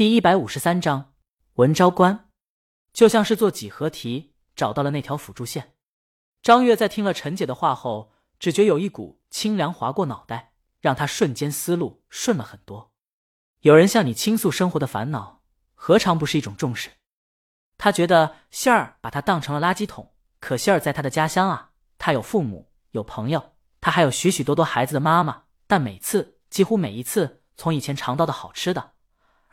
第一百五十三章文昭关，就像是做几何题，找到了那条辅助线。张月在听了陈姐的话后，只觉有一股清凉划过脑袋，让她瞬间思路顺了很多。有人向你倾诉生活的烦恼，何尝不是一种重视？他觉得杏儿把他当成了垃圾桶，可杏儿在他的家乡啊，他有父母，有朋友，他还有许许多多孩子的妈妈。但每次，几乎每一次，从以前尝到的好吃的。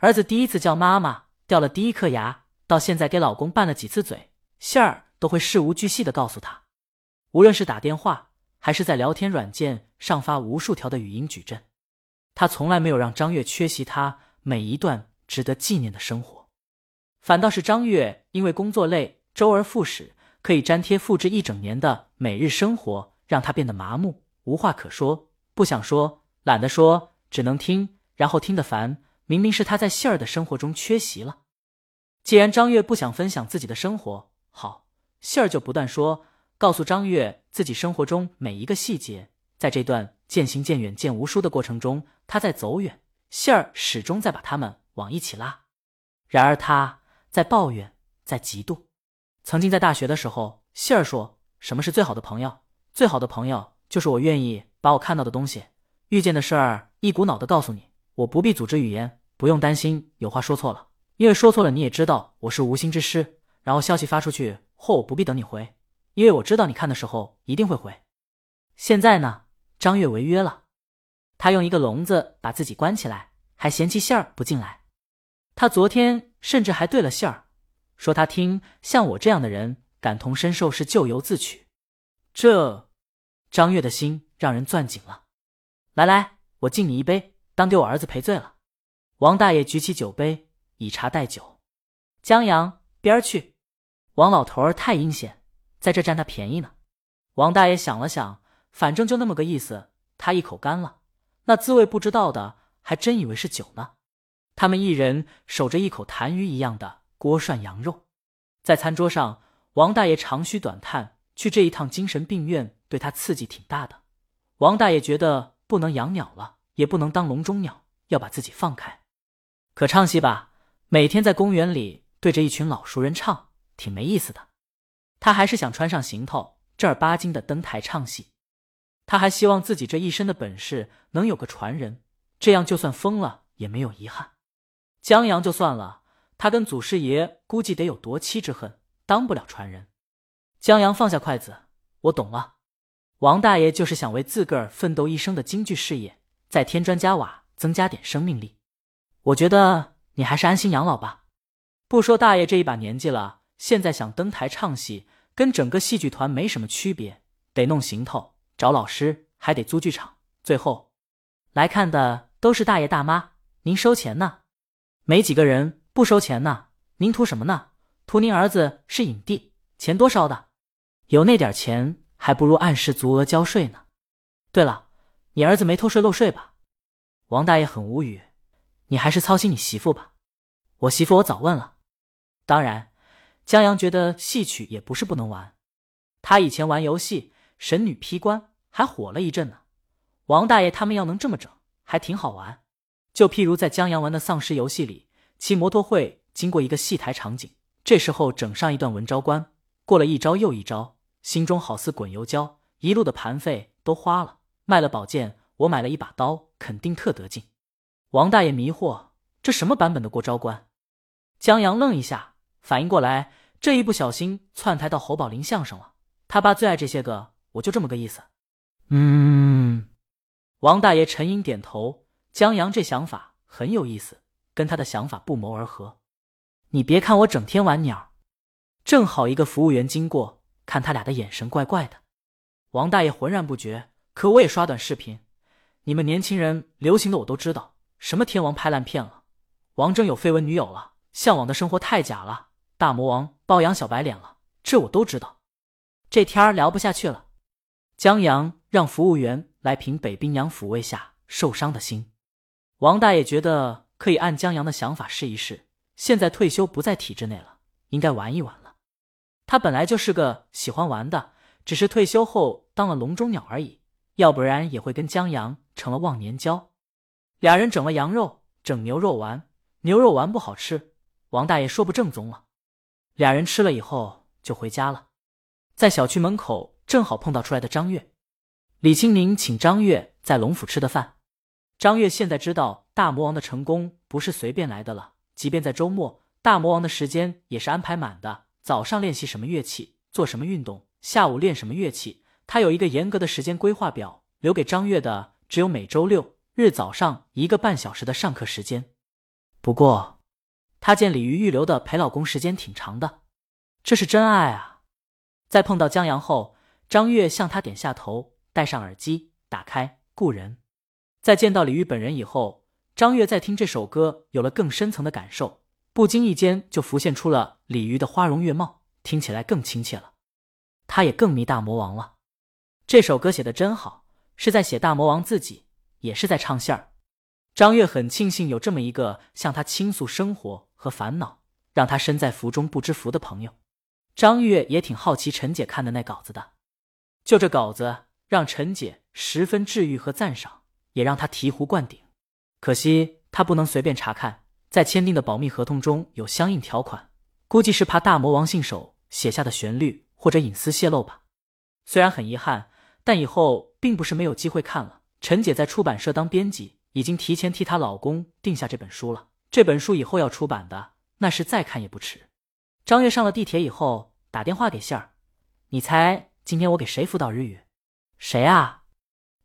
儿子第一次叫妈妈，掉了第一颗牙，到现在给老公拌了几次嘴，杏儿都会事无巨细的告诉他。无论是打电话，还是在聊天软件上发无数条的语音矩阵，他从来没有让张月缺席他每一段值得纪念的生活。反倒是张月因为工作累，周而复始，可以粘贴复制一整年的每日生活，让他变得麻木，无话可说，不想说，懒得说，只能听，然后听得烦。明明是他在杏儿的生活中缺席了。既然张月不想分享自己的生活，好，杏儿就不断说，告诉张月自己生活中每一个细节。在这段渐行渐远、渐无书的过程中，他在走远，杏儿始终在把他们往一起拉。然而他在抱怨，在嫉妒。曾经在大学的时候，杏儿说什么是最好的朋友？最好的朋友就是我愿意把我看到的东西、遇见的事儿一股脑的告诉你，我不必组织语言。不用担心有话说错了，因为说错了你也知道我是无心之失。然后消息发出去后，我不必等你回，因为我知道你看的时候一定会回。现在呢，张月违约了，他用一个笼子把自己关起来，还嫌弃杏儿不进来。他昨天甚至还对了杏儿，说他听像我这样的人感同身受是咎由自取。这，张月的心让人攥紧了。来来，我敬你一杯，当丢我儿子赔罪了。王大爷举起酒杯，以茶代酒。江阳，边儿去！王老头儿太阴险，在这占他便宜呢。王大爷想了想，反正就那么个意思。他一口干了，那滋味不知道的，还真以为是酒呢。他们一人守着一口痰盂一样的锅涮羊肉，在餐桌上，王大爷长吁短叹，去这一趟精神病院对他刺激挺大的。王大爷觉得不能养鸟了，也不能当笼中鸟，要把自己放开。可唱戏吧，每天在公园里对着一群老熟人唱，挺没意思的。他还是想穿上行头，正儿八经的登台唱戏。他还希望自己这一身的本事能有个传人，这样就算疯了也没有遗憾。江阳就算了，他跟祖师爷估计得有夺妻之恨，当不了传人。江阳放下筷子，我懂了。王大爷就是想为自个儿奋斗一生的京剧事业再添砖加瓦，增加点生命力。我觉得你还是安心养老吧。不说大爷这一把年纪了，现在想登台唱戏，跟整个戏剧团没什么区别。得弄行头，找老师，还得租剧场。最后来看的都是大爷大妈，您收钱呢？没几个人不收钱呢。您图什么呢？图您儿子是影帝，钱多烧的。有那点钱，还不如按时足额交税呢。对了，你儿子没偷税漏税吧？王大爷很无语。你还是操心你媳妇吧，我媳妇我早问了。当然，江阳觉得戏曲也不是不能玩，他以前玩游戏《神女劈关》还火了一阵呢。王大爷他们要能这么整，还挺好玩。就譬如在江阳玩的丧尸游戏里，骑摩托会经过一个戏台场景，这时候整上一段文昭关，过了一招又一招，心中好似滚油胶，一路的盘费都花了。卖了宝剑，我买了一把刀，肯定特得劲。王大爷迷惑：“这什么版本的过招关？”江阳愣一下，反应过来，这一不小心窜台到侯宝林相声了。他爸最爱这些个，我就这么个意思。嗯，王大爷沉吟点头。江阳这想法很有意思，跟他的想法不谋而合。你别看我整天玩鸟，正好一个服务员经过，看他俩的眼神怪怪的。王大爷浑然不觉，可我也刷短视频，你们年轻人流行的我都知道。什么天王拍烂片了，王峥有绯闻女友了，向往的生活太假了，大魔王包养小白脸了，这我都知道。这天儿聊不下去了，江阳让服务员来瓶北冰洋抚慰下受伤的心。王大爷觉得可以按江阳的想法试一试，现在退休不在体制内了，应该玩一玩了。他本来就是个喜欢玩的，只是退休后当了笼中鸟而已，要不然也会跟江阳成了忘年交。俩人整了羊肉，整牛肉丸，牛肉丸不好吃，王大爷说不正宗了。俩人吃了以后就回家了，在小区门口正好碰到出来的张月。李青宁请张月在龙府吃的饭。张月现在知道大魔王的成功不是随便来的了，即便在周末，大魔王的时间也是安排满的。早上练习什么乐器，做什么运动，下午练什么乐器，他有一个严格的时间规划表。留给张月的只有每周六日早上一个半小时的上课时间。不过，他见鲤鱼预留的陪老公时间挺长的，这是真爱啊！在碰到江阳后，张月向他点下头，戴上耳机，打开《故人》。在见到李玉本人以后，张月在听这首歌有了更深层的感受，不经意间就浮现出了鲤鱼的花容月貌，听起来更亲切了。他也更迷大魔王了。这首歌写的真好，是在写大魔王自己，也是在唱戏儿。张月很庆幸有这么一个向他倾诉生活和烦恼，让他身在福中不知福的朋友。张月也挺好奇陈姐看的那稿子的，就这稿子让陈姐十分治愈和赞赏。也让他醍醐灌顶，可惜他不能随便查看，在签订的保密合同中有相应条款，估计是怕大魔王信手写下的旋律或者隐私泄露吧。虽然很遗憾，但以后并不是没有机会看了。陈姐在出版社当编辑，已经提前替她老公定下这本书了。这本书以后要出版的，那是再看也不迟。张月上了地铁以后，打电话给杏儿：“你猜今天我给谁辅导日语？”“谁啊？”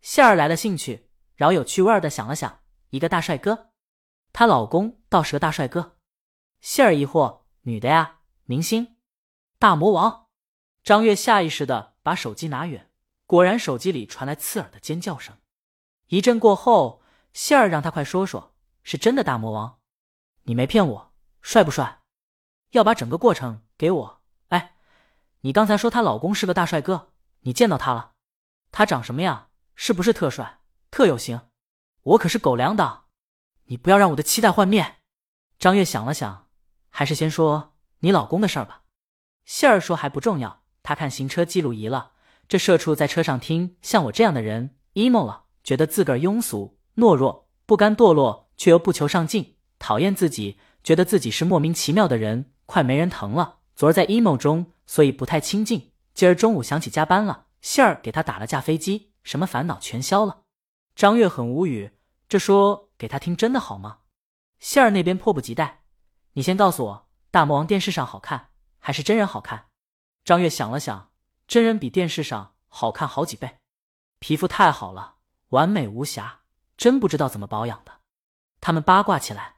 杏儿来了兴趣。饶有趣味的想了想，一个大帅哥，她老公倒是个大帅哥。杏儿疑惑：女的呀？明星？大魔王？张月下意识的把手机拿远，果然手机里传来刺耳的尖叫声。一阵过后，杏儿让他快说说，是真的大魔王？你没骗我，帅不帅？要把整个过程给我。哎，你刚才说她老公是个大帅哥，你见到他了？他长什么样？是不是特帅？特有型，我可是狗粮党，你不要让我的期待幻灭。张月想了想，还是先说你老公的事儿吧。杏儿说还不重要，他看行车记录仪了。这社畜在车上听像我这样的人 emo 了，觉得自个儿庸俗懦弱，不甘堕落，却又不求上进，讨厌自己，觉得自己是莫名其妙的人，快没人疼了。昨儿在 emo 中，所以不太亲近。今儿中午想起加班了，杏儿给他打了架飞机，什么烦恼全消了。张月很无语，这说给他听真的好吗？杏儿那边迫不及待，你先告诉我，大魔王电视上好看还是真人好看？张月想了想，真人比电视上好看好几倍，皮肤太好了，完美无瑕，真不知道怎么保养的。他们八卦起来。